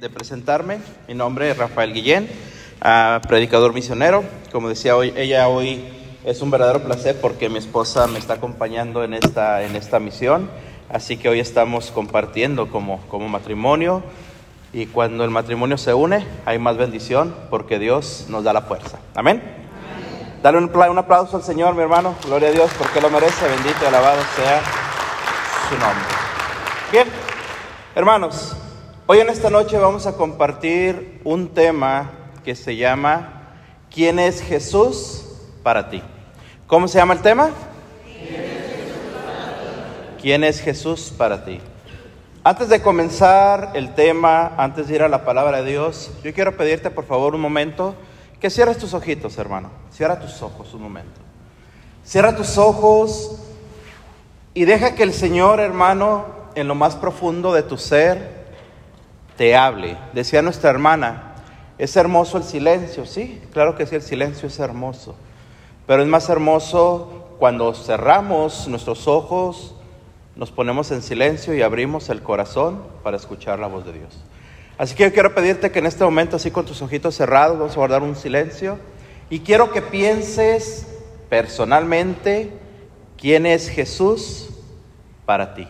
de presentarme. Mi nombre es Rafael Guillén, ah, predicador misionero. Como decía hoy, ella hoy es un verdadero placer porque mi esposa me está acompañando en esta, en esta misión. Así que hoy estamos compartiendo como, como matrimonio. Y cuando el matrimonio se une, hay más bendición porque Dios nos da la fuerza. Amén. Dale un, un aplauso al Señor, mi hermano. Gloria a Dios porque lo merece. Bendito y alabado sea su nombre. Bien, hermanos, hoy en esta noche vamos a compartir un tema que se llama ¿Quién es Jesús para ti? ¿Cómo se llama el tema? ¿Quién es Jesús para ti? Antes de comenzar el tema, antes de ir a la palabra de Dios, yo quiero pedirte por favor un momento que cierres tus ojitos, hermano. Cierra tus ojos un momento. Cierra tus ojos y deja que el Señor, hermano, en lo más profundo de tu ser, te hable. Decía nuestra hermana, es hermoso el silencio, sí, claro que sí, el silencio es hermoso. Pero es más hermoso cuando cerramos nuestros ojos, nos ponemos en silencio y abrimos el corazón para escuchar la voz de Dios. Así que yo quiero pedirte que en este momento, así con tus ojitos cerrados, vamos a guardar un silencio. Y quiero que pienses personalmente quién es Jesús para ti.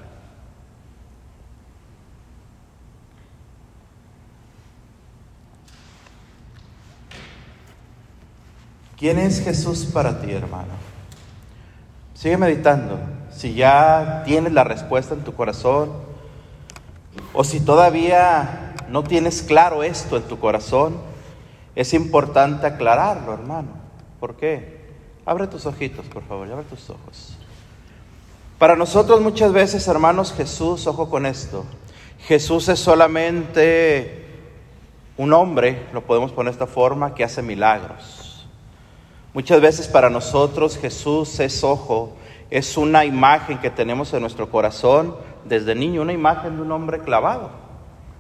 ¿Quién es Jesús para ti, hermano? Sigue meditando. Si ya tienes la respuesta en tu corazón, o si todavía no tienes claro esto en tu corazón, es importante aclararlo, hermano. ¿Por qué? Abre tus ojitos, por favor, abre tus ojos. Para nosotros muchas veces, hermanos, Jesús, ojo con esto, Jesús es solamente un hombre, lo podemos poner de esta forma, que hace milagros. Muchas veces para nosotros Jesús es ojo, es una imagen que tenemos en nuestro corazón desde niño, una imagen de un hombre clavado.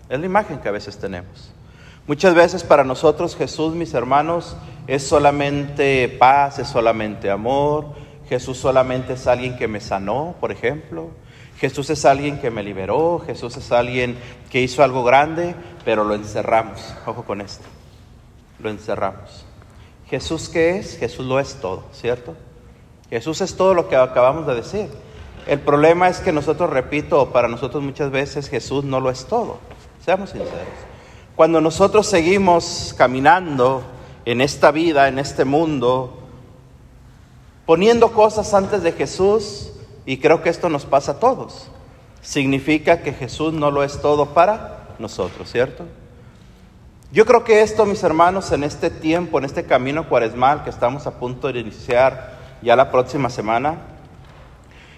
Es la imagen que a veces tenemos. Muchas veces para nosotros Jesús, mis hermanos, es solamente paz, es solamente amor. Jesús solamente es alguien que me sanó, por ejemplo. Jesús es alguien que me liberó. Jesús es alguien que hizo algo grande, pero lo encerramos. Ojo con esto. Lo encerramos. Jesús qué es? Jesús lo es todo, ¿cierto? Jesús es todo lo que acabamos de decir. El problema es que nosotros, repito, para nosotros muchas veces Jesús no lo es todo. Seamos sinceros. Cuando nosotros seguimos caminando en esta vida, en este mundo, poniendo cosas antes de Jesús, y creo que esto nos pasa a todos, significa que Jesús no lo es todo para nosotros, ¿cierto? Yo creo que esto, mis hermanos, en este tiempo, en este camino cuaresmal que estamos a punto de iniciar ya la próxima semana,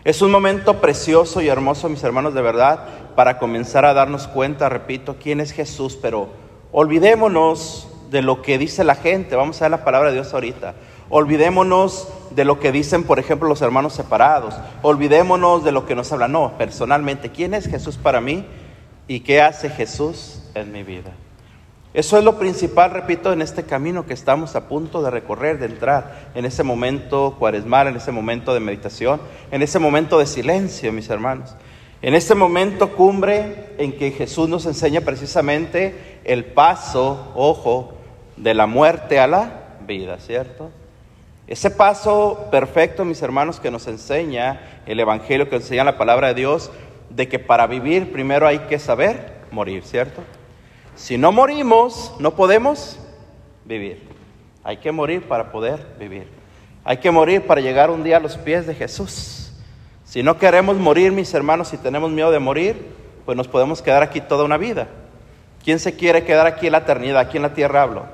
es un momento precioso y hermoso, mis hermanos, de verdad, para comenzar a darnos cuenta, repito, quién es Jesús, pero olvidémonos de lo que dice la gente, vamos a ver la palabra de Dios ahorita, olvidémonos de lo que dicen, por ejemplo, los hermanos separados, olvidémonos de lo que nos hablan, no, personalmente, ¿quién es Jesús para mí y qué hace Jesús en mi vida? Eso es lo principal, repito, en este camino que estamos a punto de recorrer, de entrar en ese momento cuaresmal, en ese momento de meditación, en ese momento de silencio, mis hermanos. En este momento cumbre en que Jesús nos enseña precisamente el paso, ojo, de la muerte a la vida, ¿cierto? Ese paso perfecto, mis hermanos, que nos enseña el Evangelio, que enseña la palabra de Dios, de que para vivir primero hay que saber morir, ¿cierto? Si no morimos, no podemos vivir. Hay que morir para poder vivir. Hay que morir para llegar un día a los pies de Jesús. Si no queremos morir, mis hermanos, si tenemos miedo de morir, pues nos podemos quedar aquí toda una vida. ¿Quién se quiere quedar aquí en la eternidad? Aquí en la tierra hablo.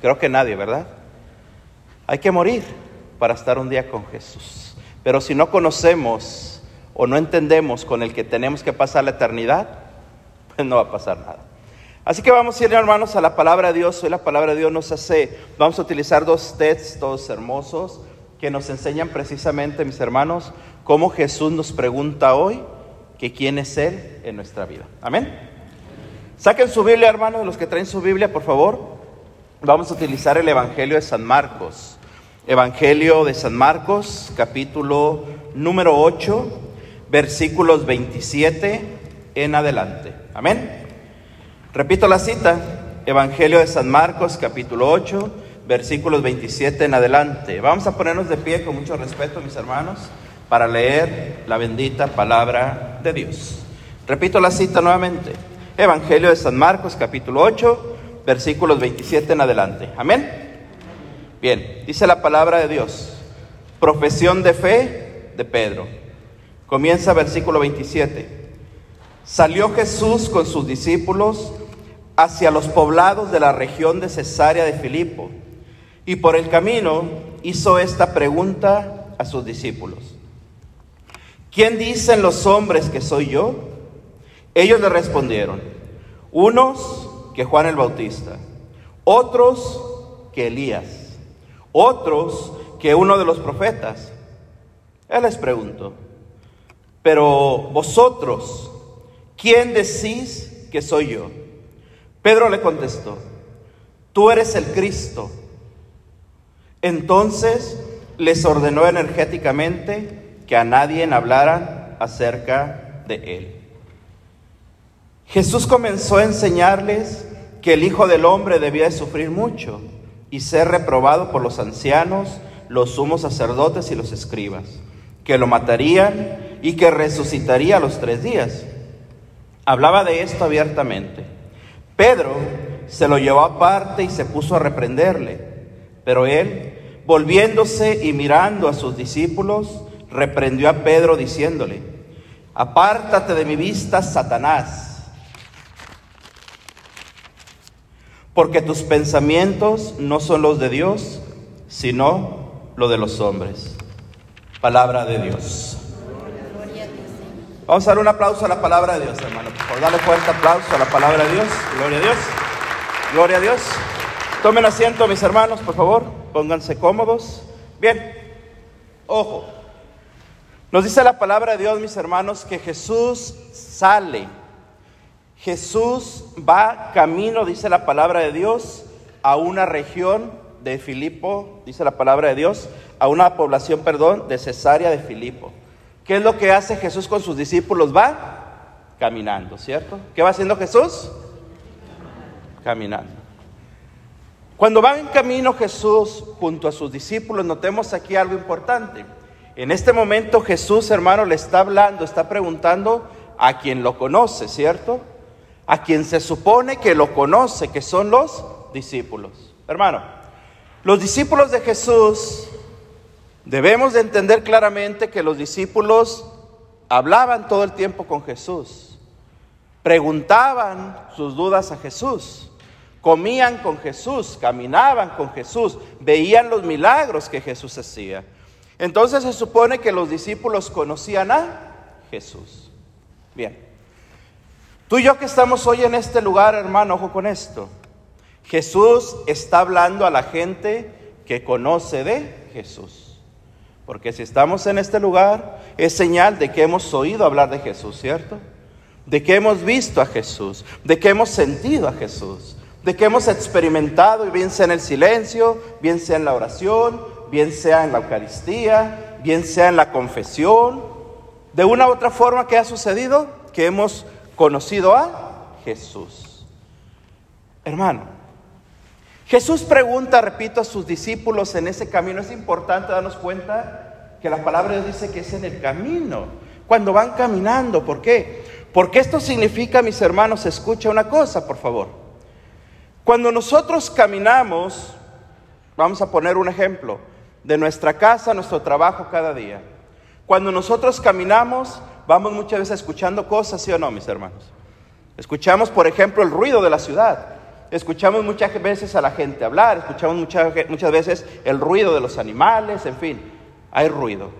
Creo que nadie, ¿verdad? Hay que morir para estar un día con Jesús. Pero si no conocemos o no entendemos con el que tenemos que pasar la eternidad, pues no va a pasar nada. Así que vamos a ir, hermanos, a la palabra de Dios. Hoy la palabra de Dios nos hace, vamos a utilizar dos textos hermosos que nos enseñan precisamente, mis hermanos, cómo Jesús nos pregunta hoy que quién es Él en nuestra vida. Amén. Saquen su Biblia, hermanos, los que traen su Biblia, por favor. Vamos a utilizar el Evangelio de San Marcos. Evangelio de San Marcos, capítulo número 8, versículos 27 en adelante. Amén. Repito la cita, Evangelio de San Marcos, capítulo 8, versículos 27 en adelante. Vamos a ponernos de pie con mucho respeto, mis hermanos, para leer la bendita palabra de Dios. Repito la cita nuevamente, Evangelio de San Marcos, capítulo 8, versículos 27 en adelante. Amén. Bien, dice la palabra de Dios, profesión de fe de Pedro. Comienza versículo 27. Salió Jesús con sus discípulos hacia los poblados de la región de Cesarea de Filipo y por el camino hizo esta pregunta a sus discípulos. ¿Quién dicen los hombres que soy yo? Ellos le respondieron, unos que Juan el Bautista, otros que Elías, otros que uno de los profetas. Él les preguntó, pero vosotros, ¿quién decís que soy yo? Pedro le contestó, tú eres el Cristo. Entonces les ordenó energéticamente que a nadie hablaran acerca de él. Jesús comenzó a enseñarles que el Hijo del Hombre debía de sufrir mucho y ser reprobado por los ancianos, los sumos sacerdotes y los escribas, que lo matarían y que resucitaría a los tres días. Hablaba de esto abiertamente. Pedro se lo llevó aparte y se puso a reprenderle, pero él, volviéndose y mirando a sus discípulos, reprendió a Pedro diciéndole, apártate de mi vista, Satanás, porque tus pensamientos no son los de Dios, sino lo de los hombres. Palabra de Dios. Vamos a dar un aplauso a la palabra de Dios, hermano. Por darle fuerte aplauso a la palabra de Dios. Gloria a Dios. Gloria a Dios. Tomen asiento, mis hermanos, por favor. Pónganse cómodos. Bien. Ojo. Nos dice la palabra de Dios, mis hermanos, que Jesús sale. Jesús va camino, dice la palabra de Dios, a una región de Filipo, dice la palabra de Dios, a una población, perdón, de Cesarea de Filipo. ¿Qué es lo que hace Jesús con sus discípulos? Va caminando, ¿cierto? ¿Qué va haciendo Jesús? Caminando. Cuando va en camino Jesús junto a sus discípulos, notemos aquí algo importante. En este momento Jesús, hermano, le está hablando, está preguntando a quien lo conoce, ¿cierto? A quien se supone que lo conoce, que son los discípulos. Hermano, los discípulos de Jesús Debemos de entender claramente que los discípulos hablaban todo el tiempo con Jesús, preguntaban sus dudas a Jesús, comían con Jesús, caminaban con Jesús, veían los milagros que Jesús hacía. Entonces se supone que los discípulos conocían a Jesús. Bien, tú y yo que estamos hoy en este lugar, hermano, ojo con esto. Jesús está hablando a la gente que conoce de Jesús. Porque si estamos en este lugar es señal de que hemos oído hablar de Jesús, ¿cierto? De que hemos visto a Jesús, de que hemos sentido a Jesús, de que hemos experimentado, y bien sea en el silencio, bien sea en la oración, bien sea en la Eucaristía, bien sea en la confesión, de una u otra forma que ha sucedido, que hemos conocido a Jesús. Hermano, Jesús pregunta, repito, a sus discípulos en ese camino. Es importante darnos cuenta que la palabra dice que es en el camino, cuando van caminando. ¿Por qué? Porque esto significa, mis hermanos, escucha una cosa, por favor. Cuando nosotros caminamos, vamos a poner un ejemplo, de nuestra casa nuestro trabajo cada día. Cuando nosotros caminamos, vamos muchas veces escuchando cosas, ¿sí o no, mis hermanos? Escuchamos, por ejemplo, el ruido de la ciudad. Escuchamos muchas veces a la gente hablar, escuchamos muchas, muchas veces el ruido de los animales, en fin, hay ruido.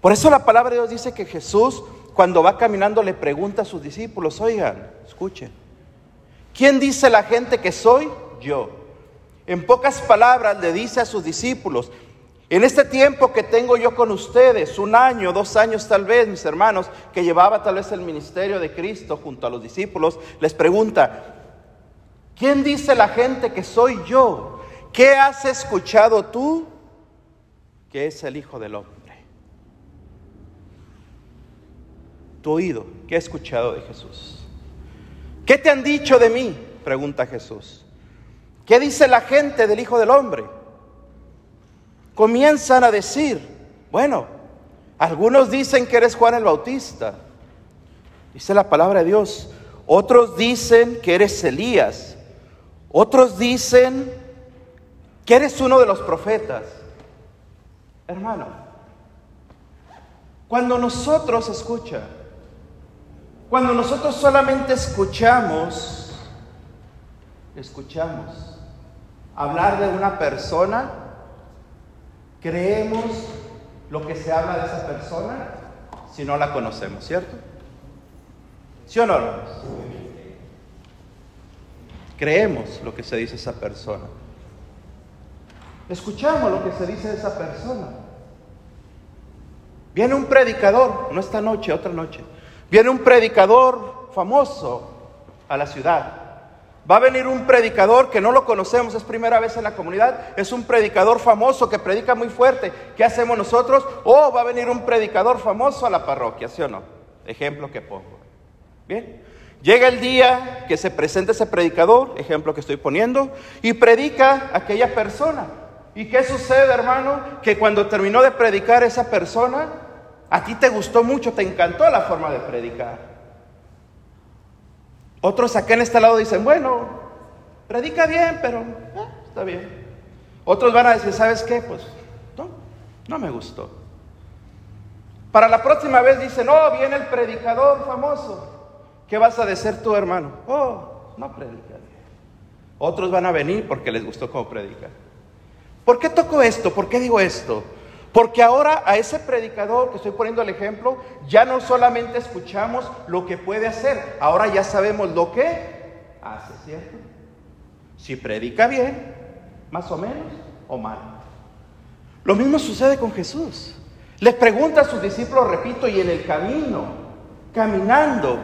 Por eso la palabra de Dios dice que Jesús cuando va caminando le pregunta a sus discípulos, oigan, escuchen, ¿quién dice la gente que soy? Yo. En pocas palabras le dice a sus discípulos, en este tiempo que tengo yo con ustedes, un año, dos años tal vez, mis hermanos, que llevaba tal vez el ministerio de Cristo junto a los discípulos, les pregunta, ¿Quién dice la gente que soy yo? ¿Qué has escuchado tú? Que es el Hijo del Hombre. Tu oído, ¿qué has escuchado de Jesús? ¿Qué te han dicho de mí? Pregunta Jesús. ¿Qué dice la gente del Hijo del Hombre? Comienzan a decir, bueno, algunos dicen que eres Juan el Bautista. Dice la palabra de Dios. Otros dicen que eres Elías. Otros dicen que eres uno de los profetas. Hermano, cuando nosotros escucha, cuando nosotros solamente escuchamos, escuchamos hablar de una persona, creemos lo que se habla de esa persona si no la conocemos, ¿cierto? ¿Sí o no, Creemos lo que se dice esa persona. Escuchamos lo que se dice de esa persona. Viene un predicador, no esta noche, otra noche. Viene un predicador famoso a la ciudad. Va a venir un predicador que no lo conocemos, es primera vez en la comunidad, es un predicador famoso que predica muy fuerte. ¿Qué hacemos nosotros? Oh, va a venir un predicador famoso a la parroquia, ¿sí o no? Ejemplo que pongo. Bien. Llega el día que se presenta ese predicador, ejemplo que estoy poniendo, y predica aquella persona. ¿Y qué sucede, hermano? Que cuando terminó de predicar esa persona, a ti te gustó mucho, te encantó la forma de predicar. Otros acá en este lado dicen, bueno, predica bien, pero eh, está bien. Otros van a decir, ¿sabes qué? Pues no, no me gustó. Para la próxima vez dicen, oh, viene el predicador famoso. ¿Qué vas a decir tú, hermano? Oh, no predica. Otros van a venir porque les gustó cómo predica. ¿Por qué toco esto? ¿Por qué digo esto? Porque ahora a ese predicador que estoy poniendo el ejemplo, ya no solamente escuchamos lo que puede hacer, ahora ya sabemos lo que hace, ¿cierto? Si predica bien, más o menos, o mal. Lo mismo sucede con Jesús. Les pregunta a sus discípulos, repito, y en el camino, caminando,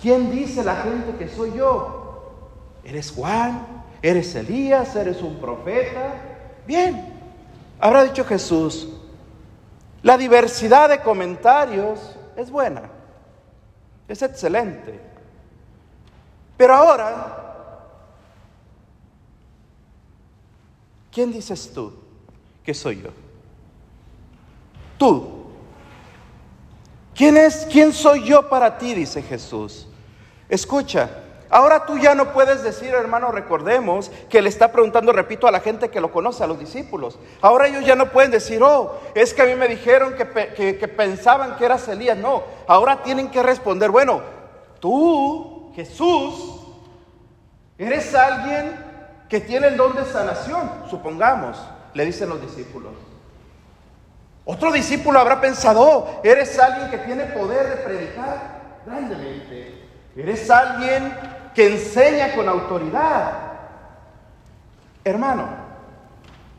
¿quién dice la gente que soy yo? ¿Eres Juan? ¿Eres Elías? ¿Eres un profeta? Bien, habrá dicho Jesús, la diversidad de comentarios es buena, es excelente. Pero ahora, ¿quién dices tú que soy yo? Tú. ¿Quién es quién soy yo para ti? dice Jesús. Escucha, Ahora tú ya no puedes decir, hermano, recordemos que le está preguntando, repito, a la gente que lo conoce, a los discípulos. Ahora ellos ya no pueden decir, oh, es que a mí me dijeron que, pensaban que eras Elías. No, ahora tienen que responder, bueno, tú, Jesús, eres alguien que tiene el don de sanación, supongamos, le dicen los discípulos. Otro discípulo habrá pensado, oh, eres alguien que tiene poder de predicar grandemente. Eres alguien que enseña con autoridad. Hermano,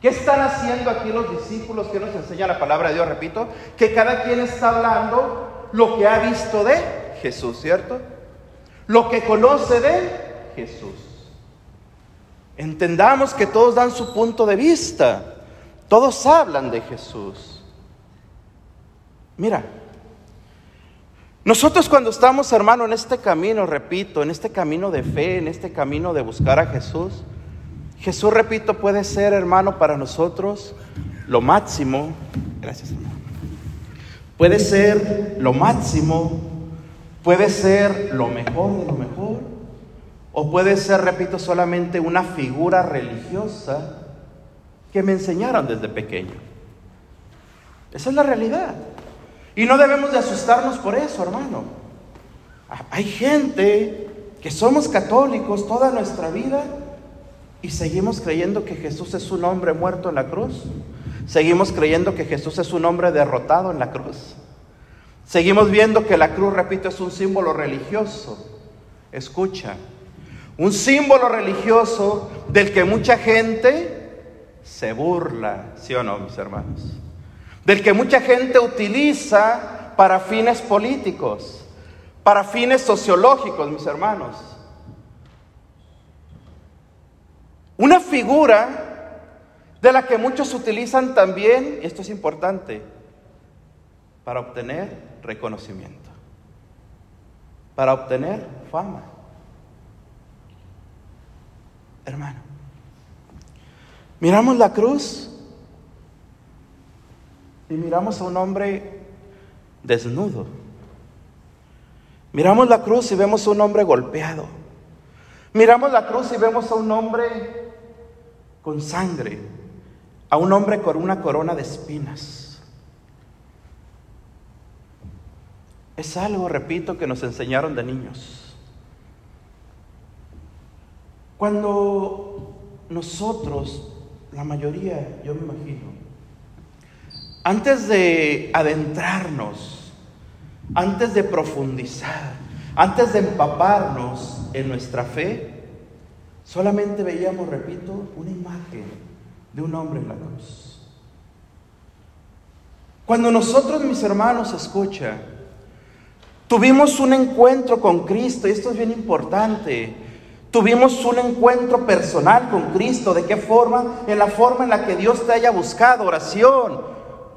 ¿qué están haciendo aquí los discípulos que nos enseña la palabra de Dios? Repito, que cada quien está hablando lo que ha visto de Jesús, ¿cierto? Lo que conoce de Jesús. Entendamos que todos dan su punto de vista, todos hablan de Jesús. Mira, nosotros cuando estamos, hermano, en este camino, repito, en este camino de fe, en este camino de buscar a Jesús, Jesús, repito, puede ser, hermano, para nosotros lo máximo. Gracias, hermano. Puede ser lo máximo, puede ser lo mejor de lo mejor, o puede ser, repito, solamente una figura religiosa que me enseñaron desde pequeño. Esa es la realidad. Y no debemos de asustarnos por eso, hermano. Hay gente que somos católicos toda nuestra vida y seguimos creyendo que Jesús es un hombre muerto en la cruz. Seguimos creyendo que Jesús es un hombre derrotado en la cruz. Seguimos viendo que la cruz, repito, es un símbolo religioso. Escucha, un símbolo religioso del que mucha gente se burla, ¿sí o no, mis hermanos? Del que mucha gente utiliza para fines políticos, para fines sociológicos, mis hermanos. Una figura de la que muchos utilizan también, esto es importante, para obtener reconocimiento, para obtener fama. hermano. Miramos la cruz y miramos a un hombre desnudo. Miramos la cruz y vemos a un hombre golpeado. Miramos la cruz y vemos a un hombre con sangre, a un hombre con una corona de espinas. Es algo, repito, que nos enseñaron de niños. Cuando nosotros, la mayoría, yo me imagino, antes de adentrarnos, antes de profundizar, antes de empaparnos en nuestra fe, solamente veíamos, repito, una imagen de un hombre en la cruz. Cuando nosotros, mis hermanos, escucha, tuvimos un encuentro con Cristo, y esto es bien importante, tuvimos un encuentro personal con Cristo, ¿de qué forma? En la forma en la que Dios te haya buscado, oración,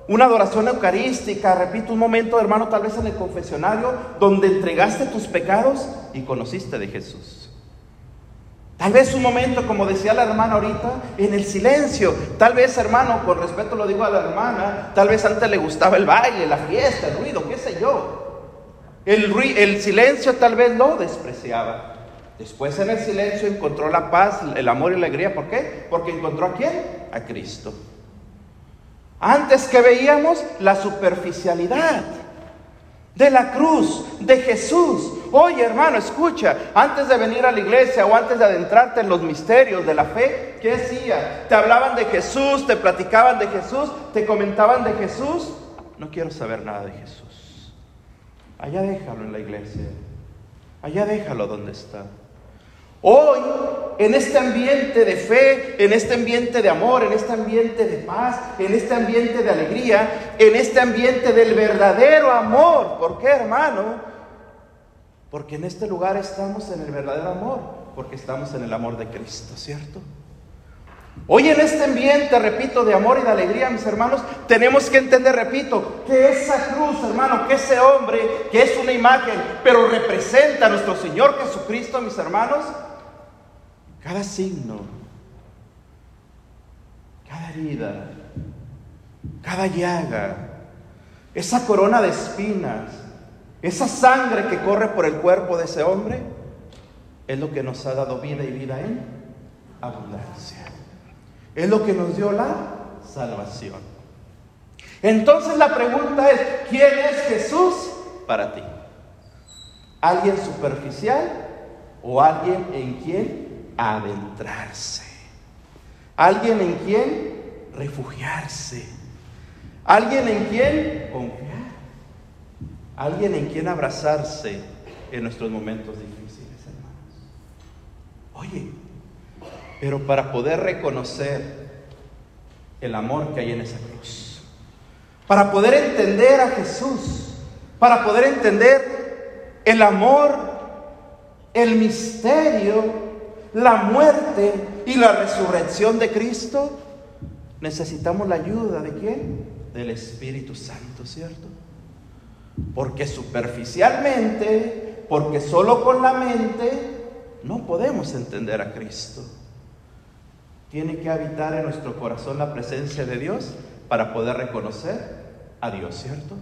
una adoración eucarística, repito, un momento, hermano, tal vez en el confesionario, donde entregaste tus pecados y conociste de Jesús. Tal vez un momento, como decía la hermana ahorita, en el silencio. Tal vez, hermano, con respeto lo digo a la hermana, tal vez antes le gustaba el baile, la fiesta, el ruido, qué sé yo. El, silencio tal vez lo despreciaba. Después en el silencio encontró la paz, el amor y la alegría. ¿Por qué? Porque encontró a quién? A Cristo. Antes que veíamos la superficialidad de la cruz, de Jesús. Oye hermano, escucha, antes de venir a la iglesia o antes de adentrarte en los misterios de la fe, ¿qué decía? Te hablaban de Jesús, te platicaban de Jesús, te comentaban de Jesús. No quiero saber nada de Jesús. Allá déjalo en la iglesia. Allá déjalo donde está. Hoy, en este ambiente de fe, en este ambiente de amor, en este ambiente de paz, en este ambiente de alegría, en este ambiente del verdadero amor. ¿Por qué, hermano? Porque en este lugar estamos en el verdadero amor, porque estamos en el amor de Cristo, ¿cierto? Hoy en este ambiente, repito, de amor y de alegría, mis hermanos, tenemos que entender, repito, que esa cruz, hermano, que ese hombre, que es una imagen, pero representa a nuestro Señor Jesucristo, mis hermanos, cada signo, cada herida, cada llaga, esa corona de espinas, esa sangre que corre por el cuerpo de ese hombre, es lo que nos ha dado vida y vida en abundancia. Es lo que nos dio la salvación. Entonces la pregunta es, ¿quién es Jesús para ti? ¿Alguien superficial o alguien en quien adentrarse. Alguien en quien refugiarse. Alguien en quien confiar. Alguien en quien abrazarse en nuestros momentos difíciles, hermanos. Oye, pero para poder reconocer el amor que hay en esa cruz, para poder entender a Jesús, para poder entender el amor, el misterio la muerte y la resurrección de Cristo, necesitamos la ayuda de quién? Del Espíritu Santo, ¿cierto? Porque superficialmente, porque solo con la mente, no podemos entender a Cristo. Tiene que habitar en nuestro corazón la presencia de Dios para poder reconocer a Dios, ¿cierto?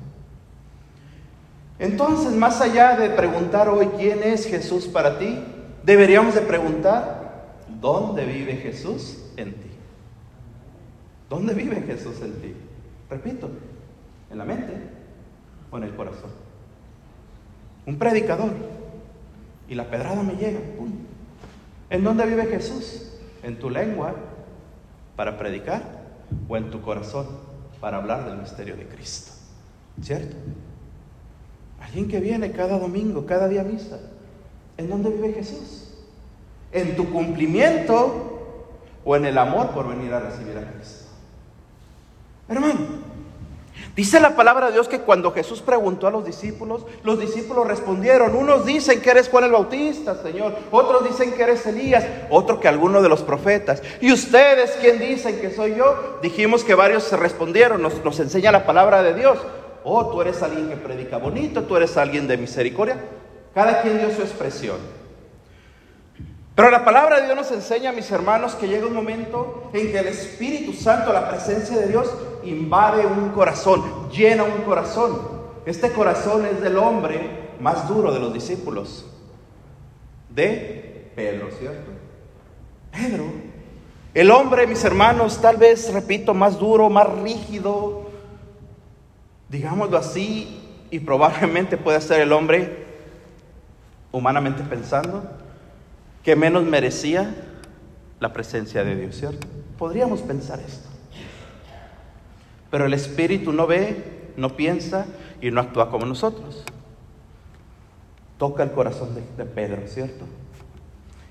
Entonces, más allá de preguntar hoy quién es Jesús para ti, deberíamos de preguntar, ¿dónde vive Jesús en ti? ¿Dónde vive Jesús en ti? Repito, en la mente o en el corazón. Un predicador y la pedrada me llega. ¿En dónde vive Jesús? ¿En tu lengua para predicar o en tu corazón para hablar del misterio de Cristo? ¿Cierto? Alguien que viene cada domingo, cada día a misa ¿En dónde vive Jesús? ¿En tu cumplimiento o en el amor por venir a recibir a Cristo? Hermano, dice la palabra de Dios que cuando Jesús preguntó a los discípulos, los discípulos respondieron, unos dicen que eres Juan el Bautista, Señor, otros dicen que eres Elías, otro que alguno de los profetas. ¿Y ustedes quién dicen que soy yo? Dijimos que varios se respondieron, nos, enseña la palabra de Dios. Oh, tú eres alguien que predica bonito, tú eres alguien de misericordia. Cada quien dio su expresión. Pero la palabra de Dios nos enseña, mis hermanos, que llega un momento en que el Espíritu Santo, la presencia de Dios, invade un corazón, llena un corazón. Este corazón es del hombre más duro de los discípulos, de Pedro, ¿cierto? Pedro, el hombre, mis hermanos, tal vez, repito, más duro, más rígido, digámoslo así, y probablemente puede ser el hombre, humanamente pensando, que menos merecía la presencia de Dios, ¿cierto? Podríamos pensar esto. Pero el Espíritu no ve, no piensa y no actúa como nosotros. Toca el corazón de, de Pedro, ¿cierto?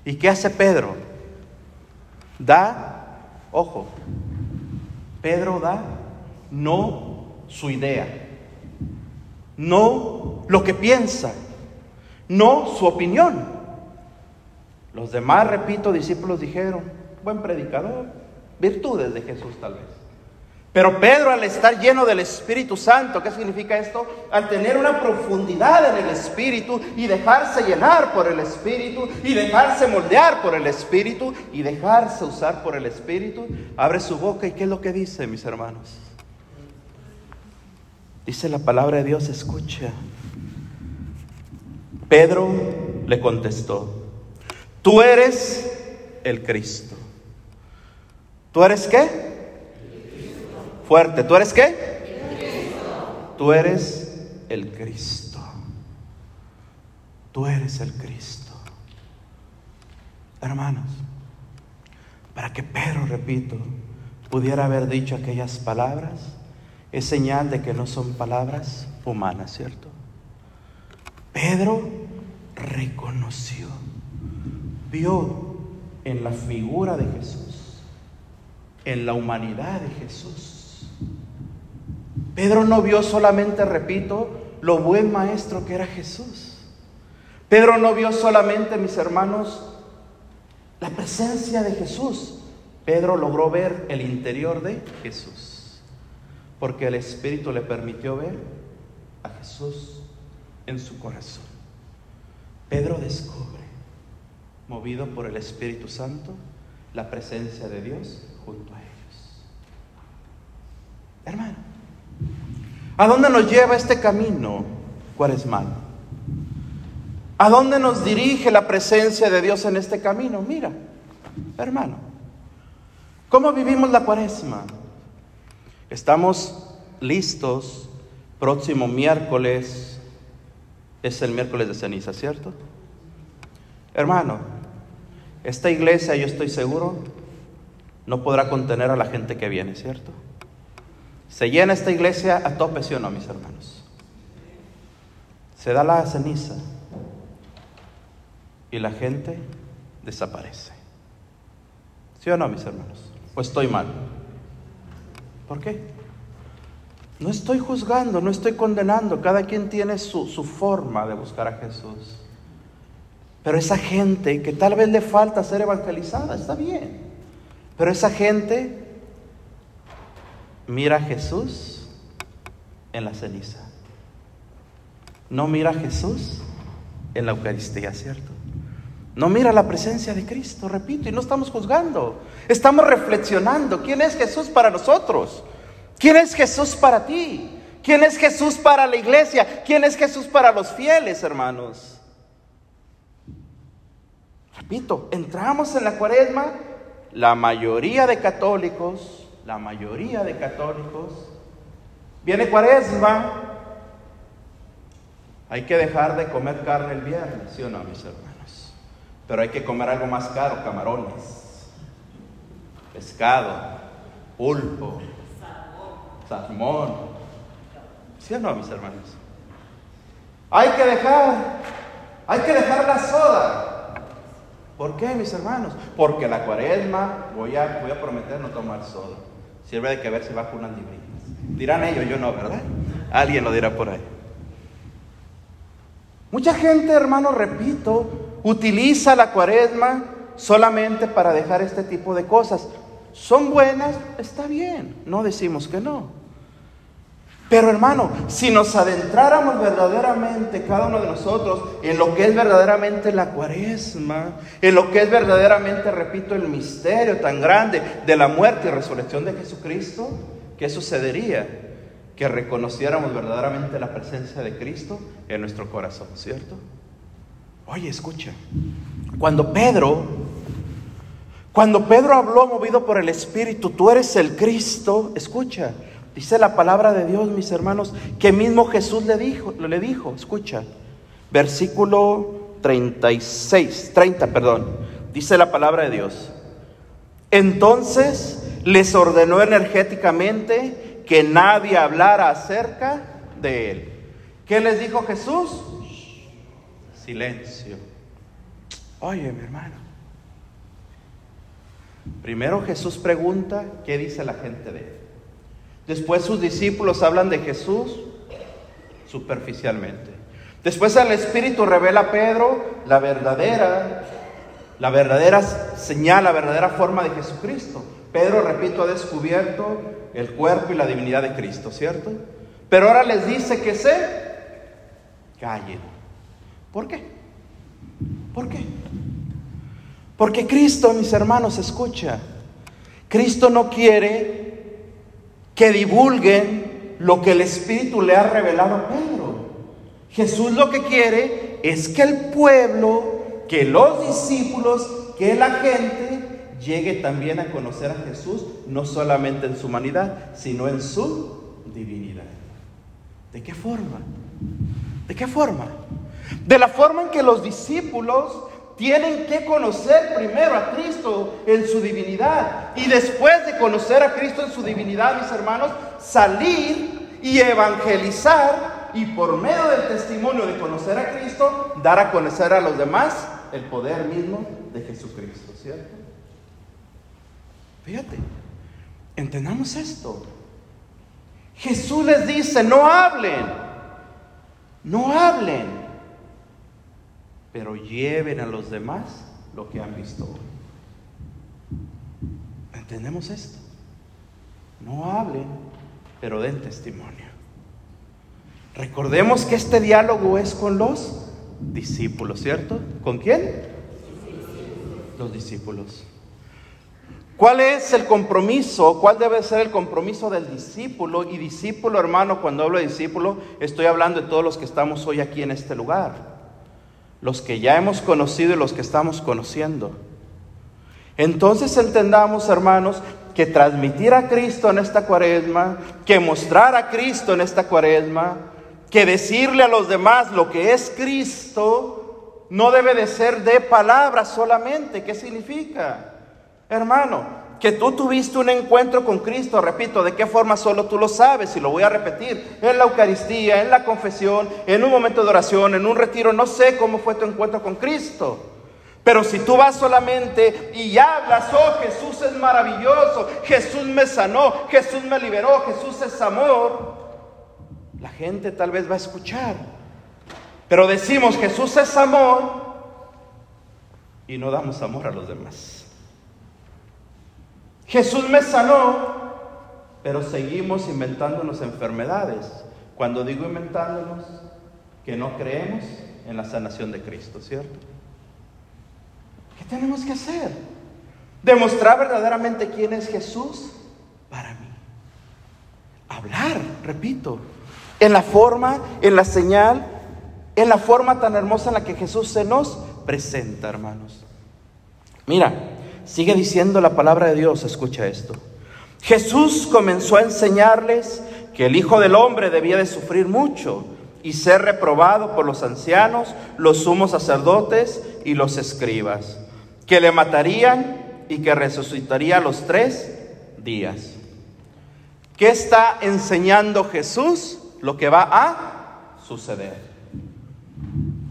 ¿Y qué hace Pedro? Da, ojo, Pedro da no su idea, no lo que piensa, no su opinión. Los demás, repito, discípulos dijeron, buen predicador, virtudes de Jesús tal vez. Pero Pedro al estar lleno del Espíritu Santo, ¿qué significa esto? Al tener una profundidad en el Espíritu y dejarse llenar por el Espíritu y dejarse moldear por el Espíritu y dejarse usar por el Espíritu, abre su boca y ¿qué es lo que dice, mis hermanos? Dice la palabra de Dios, escucha. Pedro le contestó, tú eres el Cristo. ¿Tú eres qué? Fuerte, ¿tú eres qué? Tú eres el Cristo. Tú eres el Cristo. Hermanos, para que Pedro, repito, pudiera haber dicho aquellas palabras, es señal de que no son palabras humanas, ¿cierto? Pedro reconoció, vio en la figura de Jesús, en la humanidad de Jesús, Pedro no vio solamente, repito, lo buen maestro que era Jesús. Pedro no vio solamente, mis hermanos, la presencia de Jesús. Pedro logró ver el interior de Jesús, porque el Espíritu le permitió ver a Jesús en su corazón. Pedro descubre, movido por el Espíritu Santo, la presencia de Dios junto a ellos. Hermano, ¿A dónde nos lleva este camino cuaresmal? ¿A dónde nos dirige la presencia de Dios en este camino? Mira, hermano, ¿cómo vivimos la cuaresma? Estamos listos, próximo miércoles, es el miércoles de ceniza, ¿cierto? Hermano, esta iglesia, yo estoy seguro, no podrá contener a la gente que viene, ¿cierto? Se llena esta iglesia a tope, ¿sí o no, mis hermanos? Se da la ceniza y la gente desaparece. ¿Sí o no, mis hermanos? ¿O estoy mal? ¿Por qué? No estoy juzgando, no estoy condenando. Cada quien tiene su, su, forma de buscar a Jesús. Pero esa gente que tal vez le falta ser evangelizada, está bien. Pero esa gente mira a Jesús en la ceniza. No mira a Jesús en la Eucaristía, ¿cierto? No mira la presencia de Cristo, repito, y no estamos juzgando. Estamos reflexionando. ¿Quién es Jesús para nosotros? ¿Quién es Jesús para ti? ¿Quién es Jesús para la iglesia? ¿Quién es Jesús para los fieles, hermanos? Repito, entramos en la cuaresma, la mayoría de católicos la mayoría de católicos, viene cuaresma, hay que dejar de comer carne el viernes, ¿sí o no, mis hermanos? Pero hay que comer algo más caro, camarones, pescado, pulpo, salmón, ¿sí o no, mis hermanos? Hay que dejar, hay que dejar la soda. ¿Por qué, mis hermanos? Porque la cuaresma voy a, voy a prometer no tomar soda. Sirve de que ver si bajo unas libritas. Dirán ellos, yo no, ¿verdad? Alguien lo dirá por ahí. Mucha gente, hermano, repito, utiliza la cuaresma solamente para dejar este tipo de cosas. Son buenas, está bien, no decimos que no. Pero hermano, si nos adentráramos verdaderamente, cada uno de nosotros, en lo que es verdaderamente la cuaresma, en lo que es verdaderamente, repito, el misterio tan grande de la muerte y resurrección de Jesucristo, ¿qué sucedería? Que reconociéramos verdaderamente la presencia de Cristo en nuestro corazón, ¿cierto? Oye, escucha, cuando Pedro, cuando Pedro habló movido por el Espíritu, tú eres el Cristo, escucha, Dice la palabra de Dios, mis hermanos, que mismo Jesús le dijo, le dijo, escucha, versículo 36, 30, perdón. Dice la palabra de Dios. Entonces les ordenó energéticamente que nadie hablara acerca de él. ¿Qué les dijo Jesús? Silencio. Oye, mi hermano. Primero Jesús pregunta, ¿qué dice la gente de él? Después sus discípulos hablan de Jesús superficialmente. Después el Espíritu revela a Pedro la verdadera, la verdadera señal, la verdadera forma de Jesucristo. Pedro, repito, ha descubierto el cuerpo y la divinidad de Cristo, ¿cierto? Pero ahora les dice que se callen. ¿Por qué? ¿Por qué? Porque Cristo, mis hermanos, escucha. Cristo no quiere que divulguen lo que el Espíritu le ha revelado a Pedro. Jesús lo que quiere es que el pueblo, que los discípulos, que la gente llegue también a conocer a Jesús, no solamente en su humanidad, sino en su divinidad. ¿De qué forma? ¿De qué forma? De la forma en que los discípulos tienen que conocer primero a Cristo en su divinidad y después de conocer a Cristo en su divinidad, mis hermanos, salir y evangelizar y por medio del testimonio de conocer a Cristo, dar a conocer a los demás el poder mismo de Jesucristo, ¿cierto? Fíjate, entendamos esto. Jesús les dice, no hablen, no hablen pero lleven a los demás lo que han visto hoy. ¿Entendemos esto? No hablen, pero den testimonio. Recordemos que este diálogo es con los discípulos, ¿cierto? ¿Con quién? Los discípulos. ¿Cuál es el compromiso? ¿Cuál debe ser el compromiso del discípulo? Y discípulo, hermano, cuando hablo de discípulo, estoy hablando de todos los que estamos hoy aquí en este lugar los que ya hemos conocido y los que estamos conociendo. Entonces entendamos, hermanos, que transmitir a Cristo en esta cuaresma, que mostrar a Cristo en esta cuaresma, que decirle a los demás lo que es Cristo, no debe de ser de palabras solamente. ¿Qué significa? Hermano, que tú tuviste un encuentro con Cristo, repito, ¿de qué forma solo tú lo sabes? Y lo voy a repetir, en la Eucaristía, en la confesión, en un momento de oración, en un retiro, no sé cómo fue tu encuentro con Cristo. Pero si tú vas solamente y hablas, oh Jesús es maravilloso, Jesús me sanó, Jesús me liberó, Jesús es amor, la gente tal vez va a escuchar. Pero decimos Jesús es amor y no damos amor a los demás. Jesús me sanó, pero seguimos inventándonos enfermedades. Cuando digo inventándonos, que no creemos en la sanación de Cristo, ¿cierto? ¿Qué tenemos que hacer? Demostrar verdaderamente quién es Jesús para mí. Hablar, repito, en la forma, en la señal, en la forma tan hermosa en la que Jesús se nos presenta, hermanos. Mira, Sigue diciendo la palabra de Dios, escucha esto. Jesús comenzó a enseñarles que el Hijo del Hombre debía de sufrir mucho y ser reprobado por los ancianos, los sumos sacerdotes y los escribas, que le matarían y que resucitaría los tres días. ¿Qué está enseñando Jesús? Lo que va a suceder.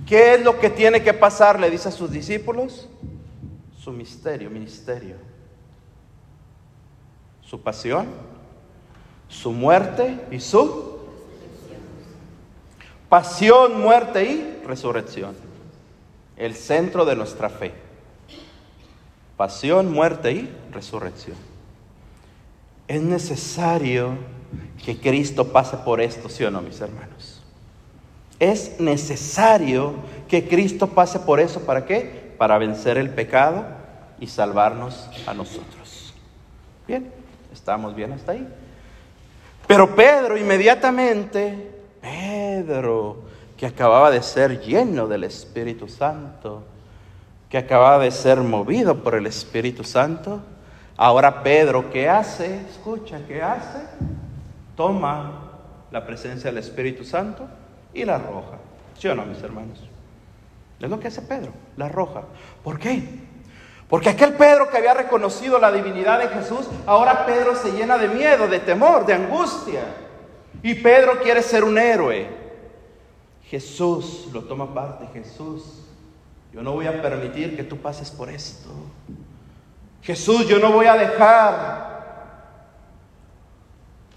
¿Qué es lo que tiene que pasar? Le dice a sus discípulos su misterio, ministerio, su pasión, su muerte y su pasión, muerte y resurrección. El centro de nuestra fe. Pasión, muerte y resurrección. Es necesario que Cristo pase por esto, ¿sí o no, mis hermanos? Es necesario que Cristo pase por eso, ¿para qué? Para vencer el pecado y salvarnos a nosotros. Bien, estamos bien hasta ahí. Pero Pedro inmediatamente, Pedro, que acababa de ser lleno del Espíritu Santo, que acababa de ser movido por el Espíritu Santo, ahora Pedro, ¿qué hace? Escucha, ¿qué hace? Toma la presencia del Espíritu Santo y la arroja. ¿Sí o no, mis hermanos? Es lo que hace Pedro, la arroja. ¿Por qué? Porque aquel Pedro que había reconocido la divinidad de Jesús, ahora Pedro se llena de miedo, de temor, de angustia. Y Pedro quiere ser un héroe. Jesús lo toma parte, Jesús, yo no voy a permitir que tú pases por esto. Jesús, yo no voy a dejar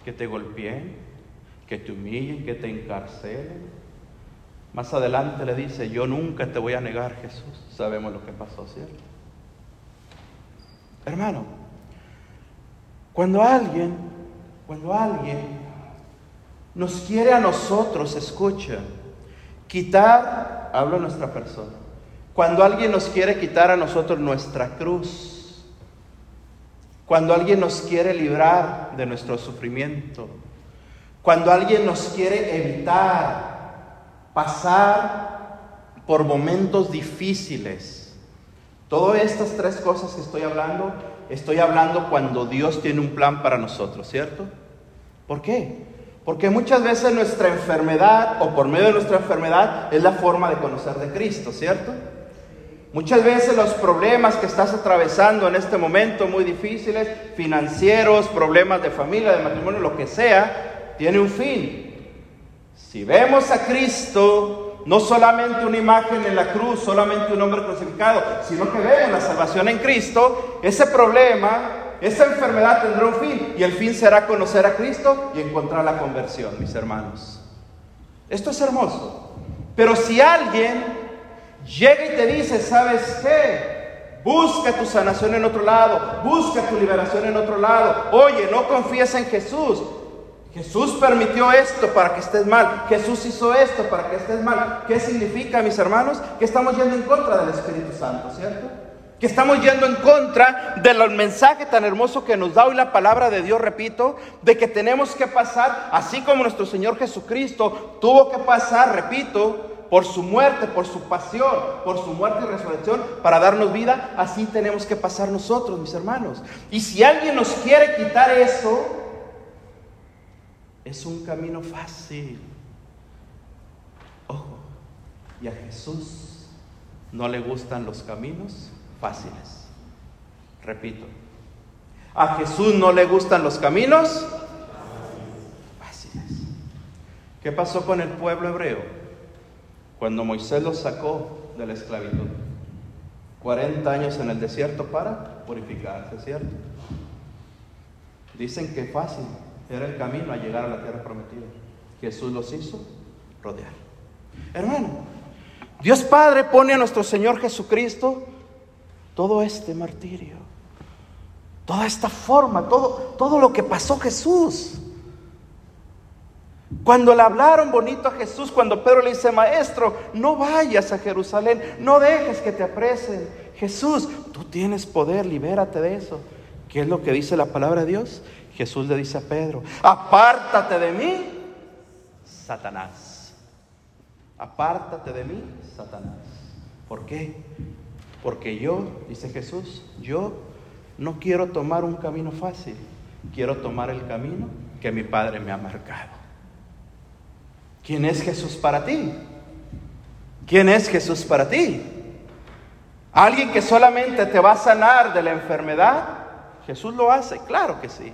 que te golpeen, que te humillen, que te encarcelen. Más adelante le dice, yo nunca te voy a negar, Jesús. Sabemos lo que pasó, ¿cierto? Hermano, cuando alguien, cuando alguien nos quiere a nosotros, escucha, quitar, hablo nuestra persona, cuando alguien nos quiere quitar a nosotros nuestra cruz, cuando alguien nos quiere librar de nuestro sufrimiento, cuando alguien nos quiere evitar pasar por momentos difíciles, Todas estas tres cosas que estoy hablando, estoy hablando cuando Dios tiene un plan para nosotros, ¿cierto? ¿Por qué? Porque muchas veces nuestra enfermedad o por medio de nuestra enfermedad es la forma de conocer de Cristo, ¿cierto? Muchas veces los problemas que estás atravesando en este momento muy difíciles, financieros, problemas de familia, de matrimonio, lo que sea, tiene un fin. Si vemos a Cristo no solamente una imagen en la cruz, solamente un hombre crucificado, sino que vemos la salvación en Cristo, ese problema, esa enfermedad tendrá un fin y el fin será conocer a Cristo y encontrar la conversión, mis hermanos. Esto es hermoso. Pero si alguien llega y te dice, ¿sabes qué? Busca tu sanación en otro lado, busca tu liberación en otro lado. Oye, no confíes en Jesús, Jesús permitió esto para que estés mal. Jesús hizo esto para que estés mal. ¿Qué significa, mis hermanos? Que estamos yendo en contra del Espíritu Santo, ¿cierto? Que estamos yendo en contra del mensaje tan hermoso que nos da hoy la palabra de Dios, repito, de que tenemos que pasar, así como nuestro Señor Jesucristo tuvo que pasar, repito, por su muerte, por su pasión, por su muerte y resurrección, para darnos vida, así tenemos que pasar nosotros, mis hermanos. Y si alguien nos quiere quitar eso, es un camino fácil. Ojo, y a Jesús no le gustan los caminos fáciles. Repito, a Jesús no le gustan los caminos fáciles. ¿Qué pasó con el pueblo hebreo cuando Moisés los sacó de la esclavitud? 40 años en el desierto para purificarse, ¿cierto? Dicen que fácil, era el camino a llegar a la tierra prometida. Jesús los hizo rodear. Hermano, Dios Padre pone a nuestro Señor Jesucristo todo este martirio, toda esta forma, todo, todo lo que pasó Jesús. Cuando le hablaron bonito a Jesús, cuando Pedro le dice, maestro, no vayas a Jerusalén, no dejes que te apresen. Jesús, tú tienes poder, libérate de eso. ¿Qué es lo que dice la palabra de Dios? Jesús le dice a Pedro, apártate de mí, Satanás. Apártate de mí, Satanás. ¿Por qué? Porque yo, dice Jesús, yo no quiero tomar un camino fácil, quiero tomar el camino que mi Padre me ha marcado. ¿Quién es Jesús para ti? ¿Quién es Jesús para ti? ¿Alguien que solamente te va a sanar de la enfermedad? Jesús lo hace, claro que sí.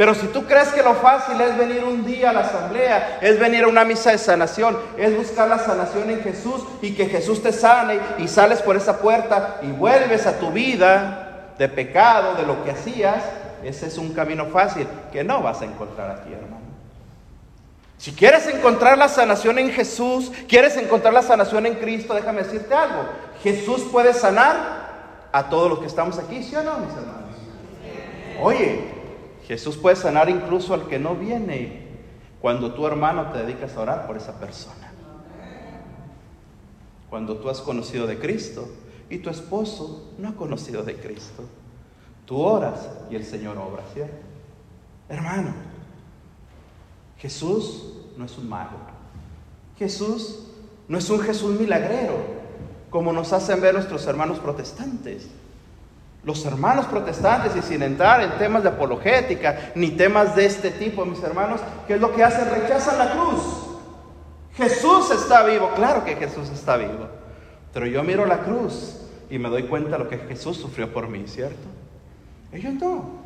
Pero si tú crees que lo fácil es venir un día a la asamblea, es venir a una misa de sanación, es buscar la sanación en Jesús y que Jesús te sane y sales por esa puerta y vuelves a tu vida de pecado, de lo que hacías, ese es un camino fácil que no vas a encontrar aquí, hermano. Si quieres encontrar la sanación en Jesús, quieres encontrar la sanación en Cristo, déjame decirte algo. Jesús puede sanar a todos los que estamos aquí, ¿sí o no, mis hermanos? Oye, Jesús puede sanar incluso al que no viene cuando tu hermano te dedicas a orar por esa persona. Cuando tú has conocido de Cristo y tu esposo no ha conocido de Cristo. Tú oras y el Señor obra, ¿cierto? Hermano, Jesús no es un mago. Jesús no es un Jesús milagrero, como nos hacen ver nuestros hermanos protestantes. Los hermanos protestantes, y sin entrar en temas de apologética, ni temas de este tipo, mis hermanos, ¿qué es lo que hacen? Rechazan la cruz. Jesús está vivo, claro que Jesús está vivo. Pero yo miro la cruz y me doy cuenta de lo que Jesús sufrió por mí, ¿cierto? Ellos no.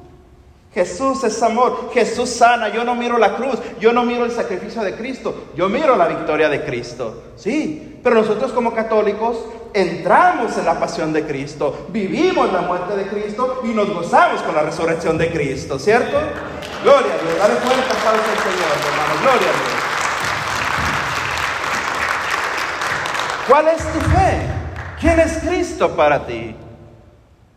Jesús es amor, Jesús sana, yo no miro la cruz, yo no miro el sacrificio de Cristo, yo miro la victoria de Cristo. Sí, pero nosotros como católicos entramos en la pasión de Cristo, vivimos la muerte de Cristo y nos gozamos con la resurrección de Cristo, ¿cierto? Gloria a Dios, dale cuenta al Señor, hermano, gloria a Dios. ¿Cuál es tu fe? ¿Quién es Cristo para ti?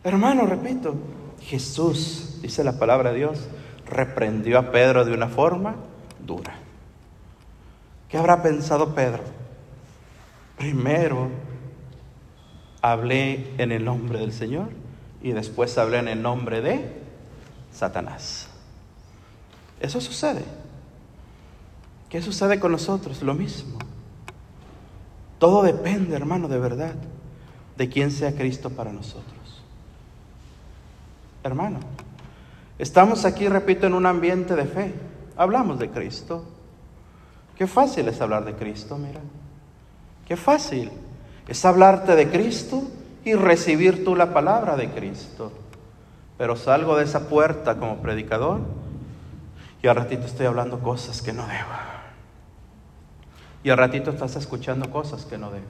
Hermano, repito, Jesús, dice la palabra de Dios, reprendió a Pedro de una forma dura. ¿Qué habrá pensado Pedro? Primero hablé en el nombre del Señor y después hablé en el nombre de Satanás. Eso sucede. ¿Qué sucede con nosotros? Lo mismo. Todo depende, hermano, de verdad, de quién sea Cristo para nosotros. Hermano, estamos aquí, repito, en un ambiente de fe. Hablamos de Cristo. Qué fácil es hablar de Cristo, mira. Qué fácil es hablarte de Cristo y recibir tú la palabra de Cristo. Pero salgo de esa puerta como predicador y al ratito estoy hablando cosas que no debo. Y al ratito estás escuchando cosas que no debes.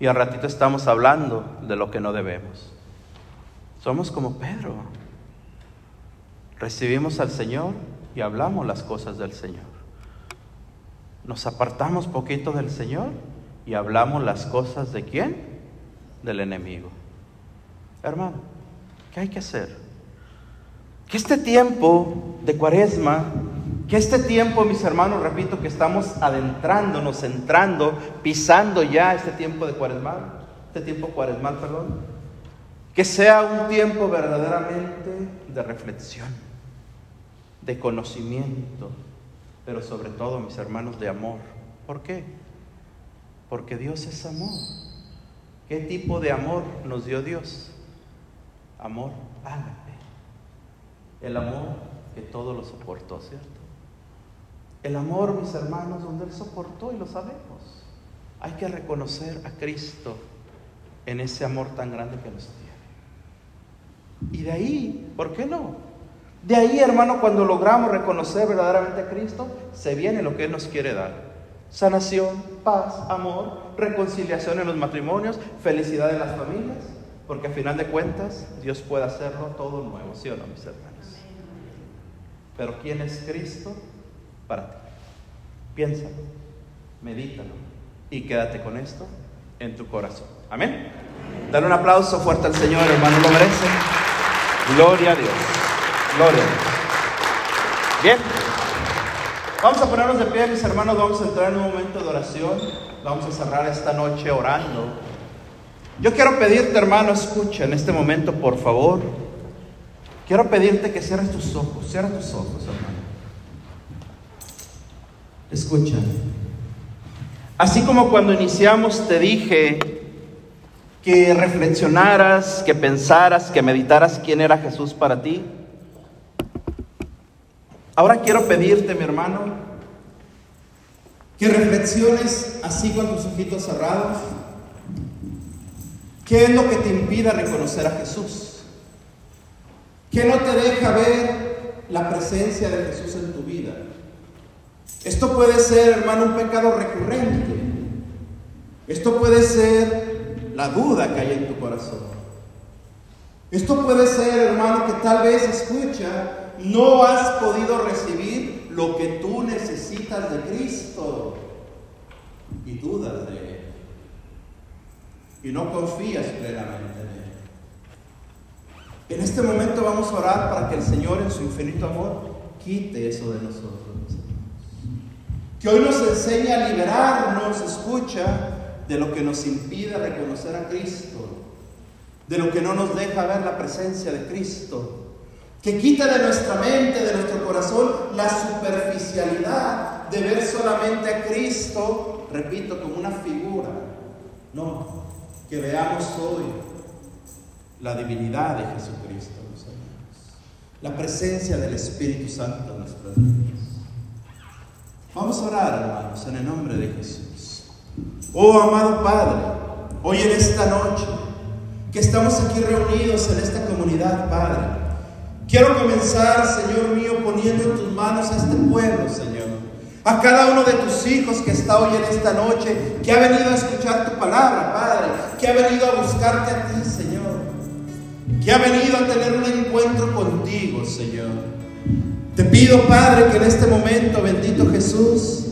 Y al ratito estamos hablando de lo que no debemos. Somos como Pedro. Recibimos al Señor y hablamos las cosas del Señor. Nos apartamos poquito del Señor y hablamos las cosas de quién? Del enemigo. Hermano, ¿qué hay que hacer? Que este tiempo de cuaresma, que este tiempo, mis hermanos, repito, que estamos adentrándonos, entrando, pisando ya este tiempo de cuaresma, este tiempo cuaresmal, perdón, que sea un tiempo verdaderamente de reflexión, de conocimiento, pero sobre todo, mis hermanos, de amor. ¿Por qué? Porque Dios es amor. ¿Qué tipo de amor nos dio Dios? Amor ágape. El amor que todo lo soportó, ¿cierto? El amor, mis hermanos, donde Él soportó y lo sabemos. Hay que reconocer a Cristo en ese amor tan grande que nos tiene. Y de ahí, ¿por qué no? De ahí, hermano, cuando logramos reconocer verdaderamente a Cristo, se viene lo que Él nos quiere dar. Sanación, paz, amor, reconciliación en los matrimonios, felicidad en las familias, porque a final de cuentas Dios puede hacerlo todo nuevo, ¿sí o no, mis hermanos? Pero ¿quién es Cristo para ti? Piénsalo, medítalo y quédate con esto en tu corazón. Amén. Dale un aplauso fuerte al Señor, hermano, lo merece. Gloria a Dios. Gloria a Dios. Bien. Vamos a ponernos de pie, mis hermanos. Vamos a entrar en un momento de oración. Vamos a cerrar esta noche orando. Yo quiero pedirte, hermano, escucha en este momento, por favor. Quiero pedirte que cierres tus ojos. Cierra tus ojos, hermano. Escucha. Así como cuando iniciamos te dije que reflexionaras, que pensaras, que meditaras quién era Jesús para ti. Ahora quiero pedirte, mi hermano, que reflexiones así con tus ojitos cerrados. ¿Qué es lo que te impide reconocer a Jesús? ¿Qué no te deja ver la presencia de Jesús en tu vida? Esto puede ser, hermano, un pecado recurrente. Esto puede ser la duda que hay en tu corazón. Esto puede ser, hermano, que tal vez escucha no has podido recibir lo que tú necesitas de Cristo y dudas de Él. Y no confías plenamente en Él. En este momento vamos a orar para que el Señor en su infinito amor quite eso de nosotros. Que hoy nos enseñe a liberarnos, escucha, de lo que nos impide reconocer a Cristo, de lo que no nos deja ver la presencia de Cristo. Que quite de nuestra mente, de nuestro corazón, la superficialidad de ver solamente a Cristo, repito, como una figura. No, que veamos hoy la divinidad de Jesucristo, la presencia del Espíritu Santo en nuestras vidas. Vamos a orar, hermanos, en el nombre de Jesús. Oh amado Padre, hoy en esta noche que estamos aquí reunidos en esta comunidad, Padre, quiero comenzar, Señor mío, poniendo en tus manos a este pueblo, Señor. A cada uno de tus hijos que está hoy en esta noche, que ha venido a escuchar tu palabra, Padre, que ha venido a buscarte a ti, Señor que ha venido a tener un encuentro contigo, Señor. Te pido, Padre, que en este momento, bendito Jesús,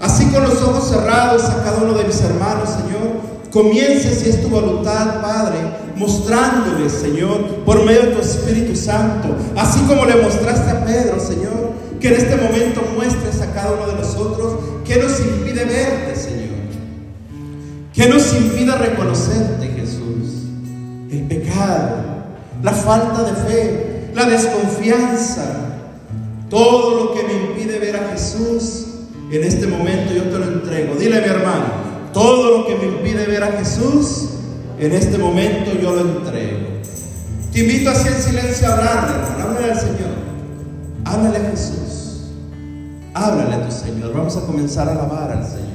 así con los ojos cerrados a cada uno de mis hermanos, Señor, comiences, si es tu voluntad, Padre, mostrándoles, Señor, por medio de tu Espíritu Santo, así como le mostraste a Pedro, Señor, que en este momento muestres a cada uno de nosotros que nos impide verte, Señor, que nos impide reconocerte, Jesús, el pecado, la falta de fe, la desconfianza, todo lo que me impide ver a Jesús, en este momento yo te lo entrego. Dile mi hermano, todo lo que me impide ver a Jesús, en este momento yo lo entrego. Te invito así en silencio a hablarle, hermano. Háblale al Señor. Háblale a Jesús. Háblale a tu Señor. Vamos a comenzar a alabar al Señor.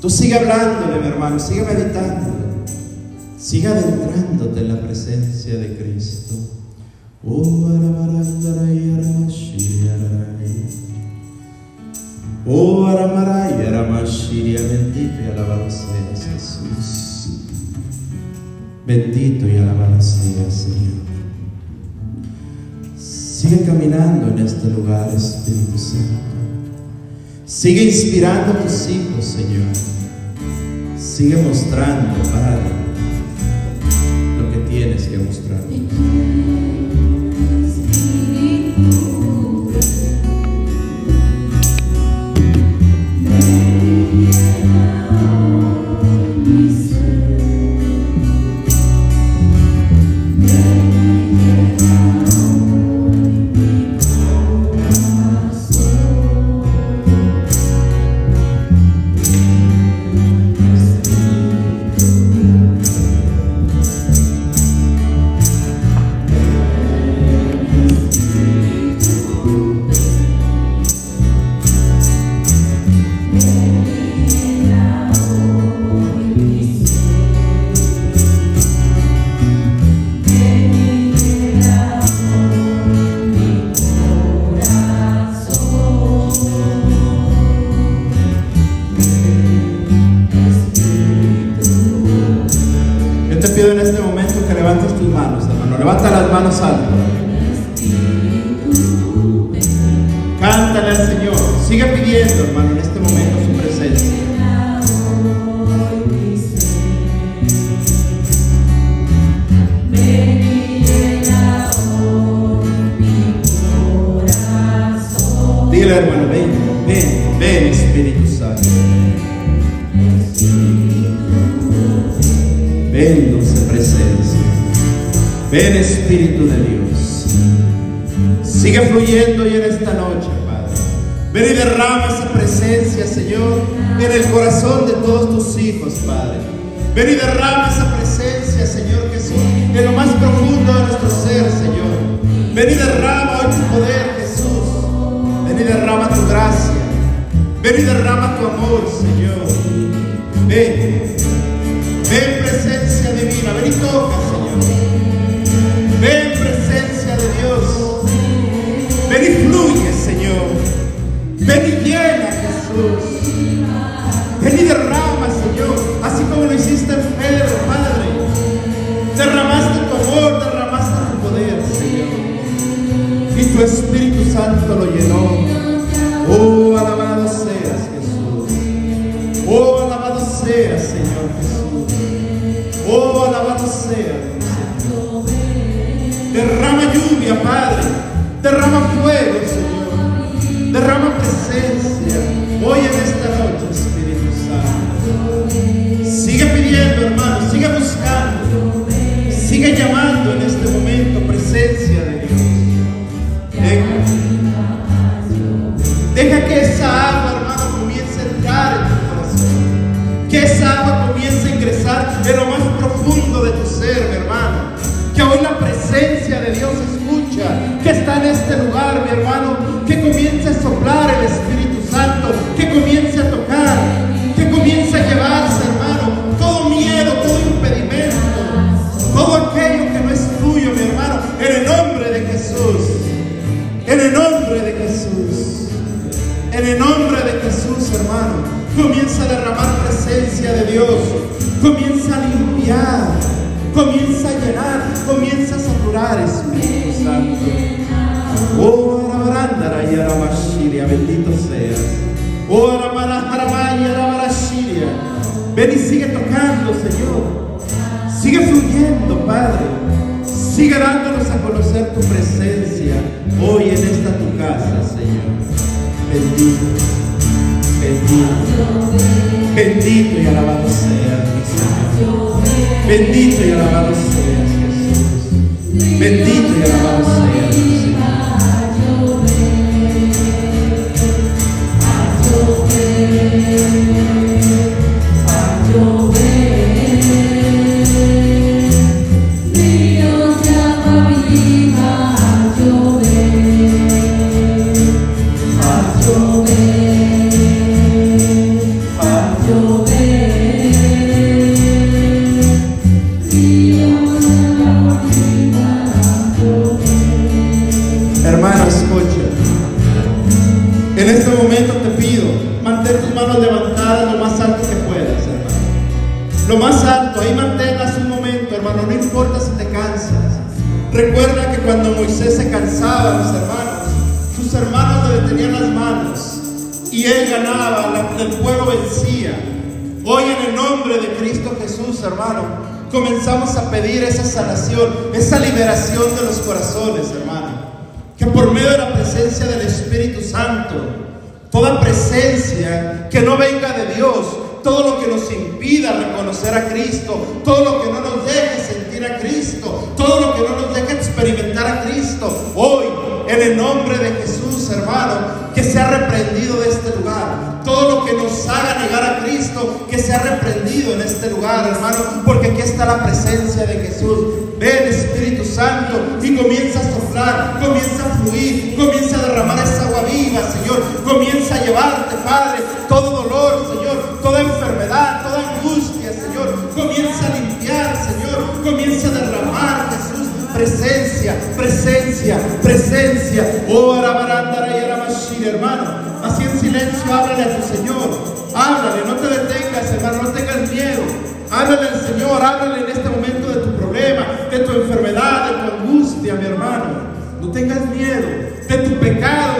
Tú sigue hablándole, mi hermano. Sigue meditando. Siga adentrándote en la presencia de Cristo. Oh, Oh, Aramaray, Aramashiria, bendito y alabado seas Jesús. Bendito y alabado seas Señor. Sigue caminando en este lugar, Espíritu Santo. Sigue inspirando a tus hijos, Señor. Sigue mostrando, Padre tienes que mostrar. comenzamos a pedir esa sanación, esa liberación de los corazones. de tu pecado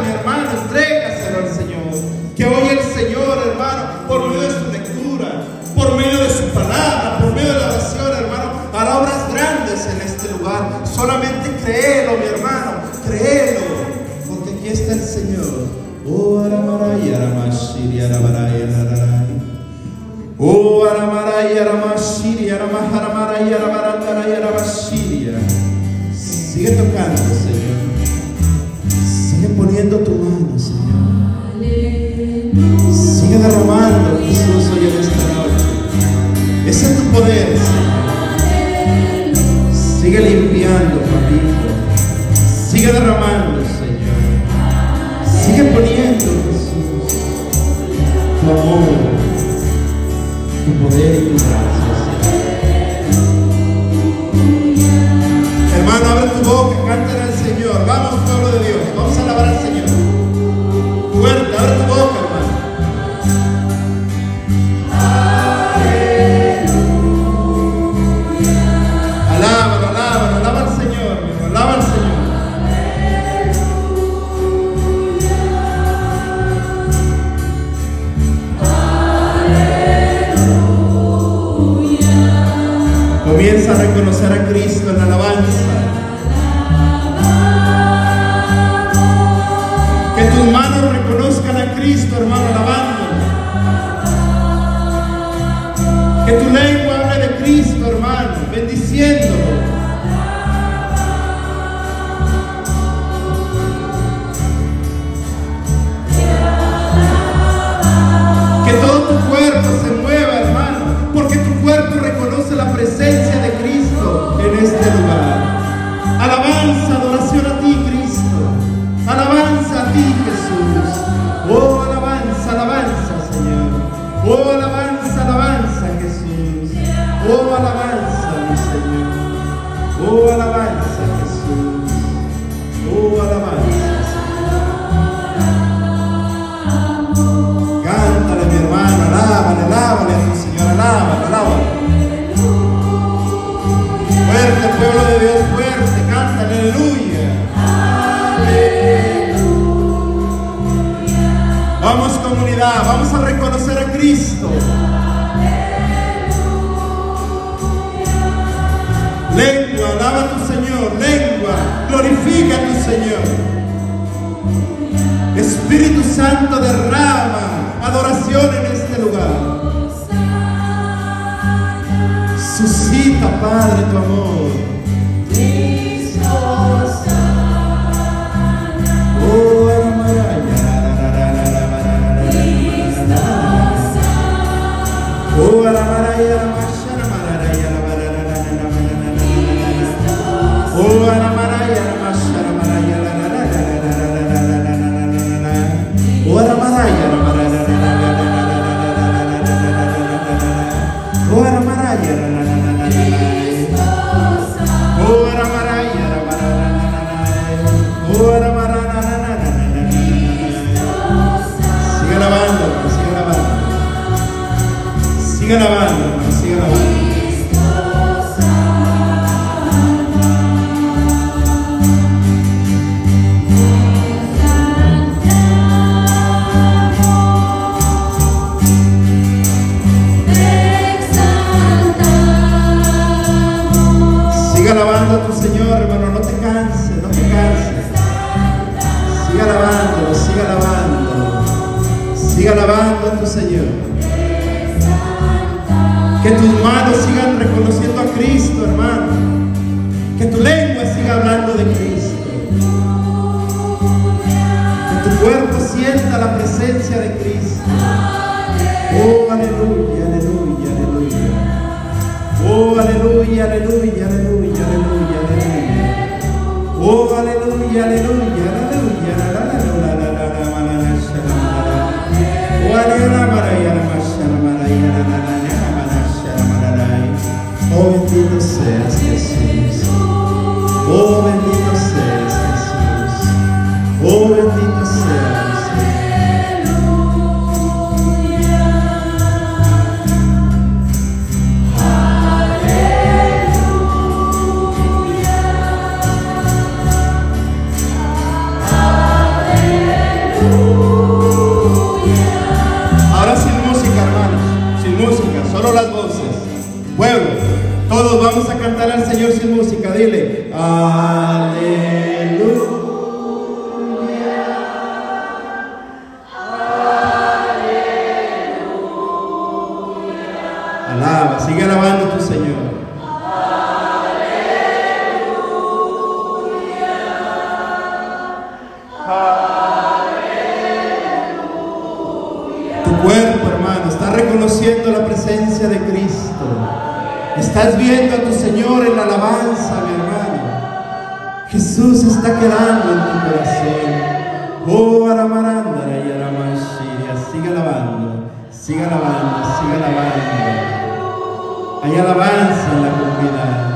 reconociendo la presencia de Cristo. Estás viendo a tu Señor en la alabanza, mi hermano. Jesús está quedando en tu corazón. Oh, Aramarandara y Aramashiria. Sigue alabando, sigue alabando, sigue alabando. Hay alabanza en la comunidad.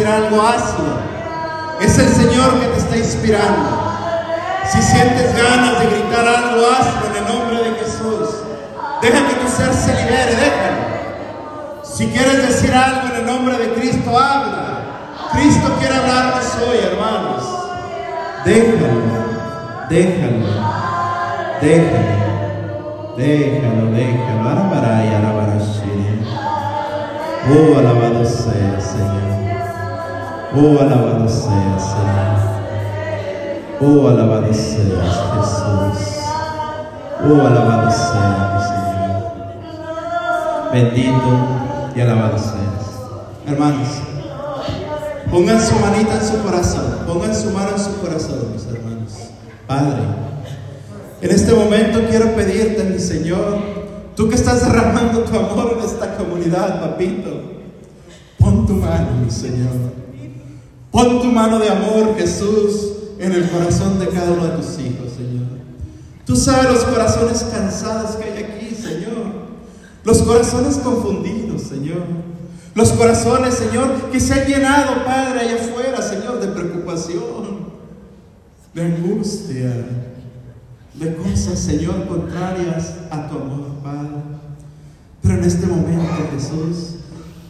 Decir algo, hazlo. Es el Señor que te está inspirando. Si sientes ganas de gritar algo, hazlo en el nombre de Jesús. Deja que tu ser se libere, déjalo. Si quieres decir algo en el nombre de Cristo, habla. Cristo quiere hablarnos hoy, hermanos. Déjalo, déjalo, déjalo, déjalo, déjalo. Alabará y alabará, Oh, alabado sea, Señor. Oh, alabado sea, Señor. Oh, alabado seas Jesús. Oh, alabado sea, Señor. Bendito y alabado seas. Hermanos, pongan su manita en su corazón. Pongan su mano en su corazón, mis hermanos. Padre, en este momento quiero pedirte, mi Señor, tú que estás derramando tu amor en esta comunidad, papito, pon tu mano, mi Señor. Pon tu mano de amor, Jesús, en el corazón de cada uno de tus hijos, Señor. Tú sabes los corazones cansados que hay aquí, Señor. Los corazones confundidos, Señor. Los corazones, Señor, que se han llenado, Padre, allá afuera, Señor, de preocupación, de angustia, de cosas, Señor, contrarias a tu amor, Padre. Pero en este momento, Jesús,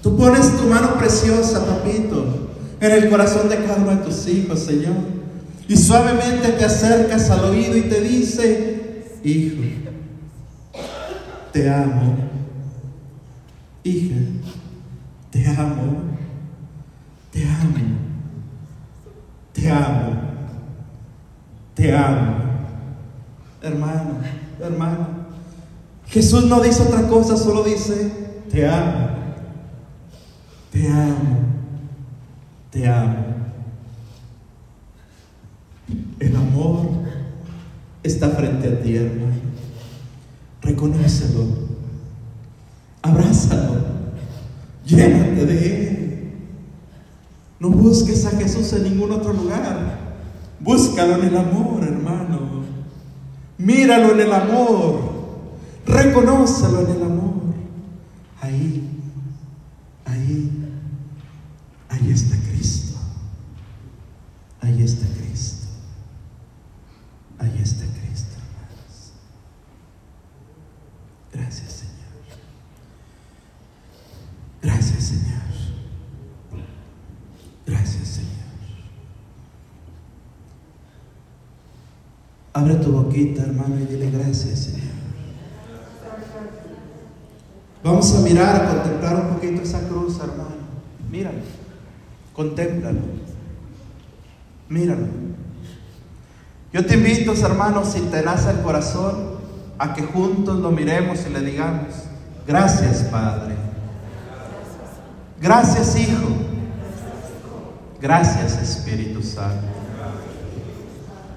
tú pones tu mano preciosa, papito, en el corazón de cada uno de tus hijos, Señor. Y suavemente te acercas al oído y te dice, hijo, te amo. Hija, te amo. Te amo. Te amo. Te amo. Hermano, hermano. Jesús no dice otra cosa, solo dice, te amo. Te amo te amo. El amor está frente a ti, hermano. Reconócelo. Abrázalo. Llénate de Él. No busques a Jesús en ningún otro lugar. Búscalo en el amor, hermano. Míralo en el amor. Reconócelo en el amor. Ahí, ahí está Ahí está Cristo. Ahí está Cristo, hermanos. Gracias, Señor. Gracias, Señor. Gracias, Señor. Abre tu boquita, hermano, y dile gracias, Señor. Vamos a mirar, a contemplar un poquito esa cruz, hermano. Míralo, contémplalo. Míralo. Yo te invito, hermanos, si te nace el corazón, a que juntos lo miremos y le digamos, gracias Padre. Gracias Hijo. Gracias Espíritu Santo.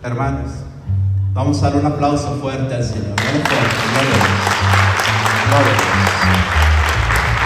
Hermanos, vamos a dar un aplauso fuerte al Señor. Gloria a Dios. Gloria a Dios.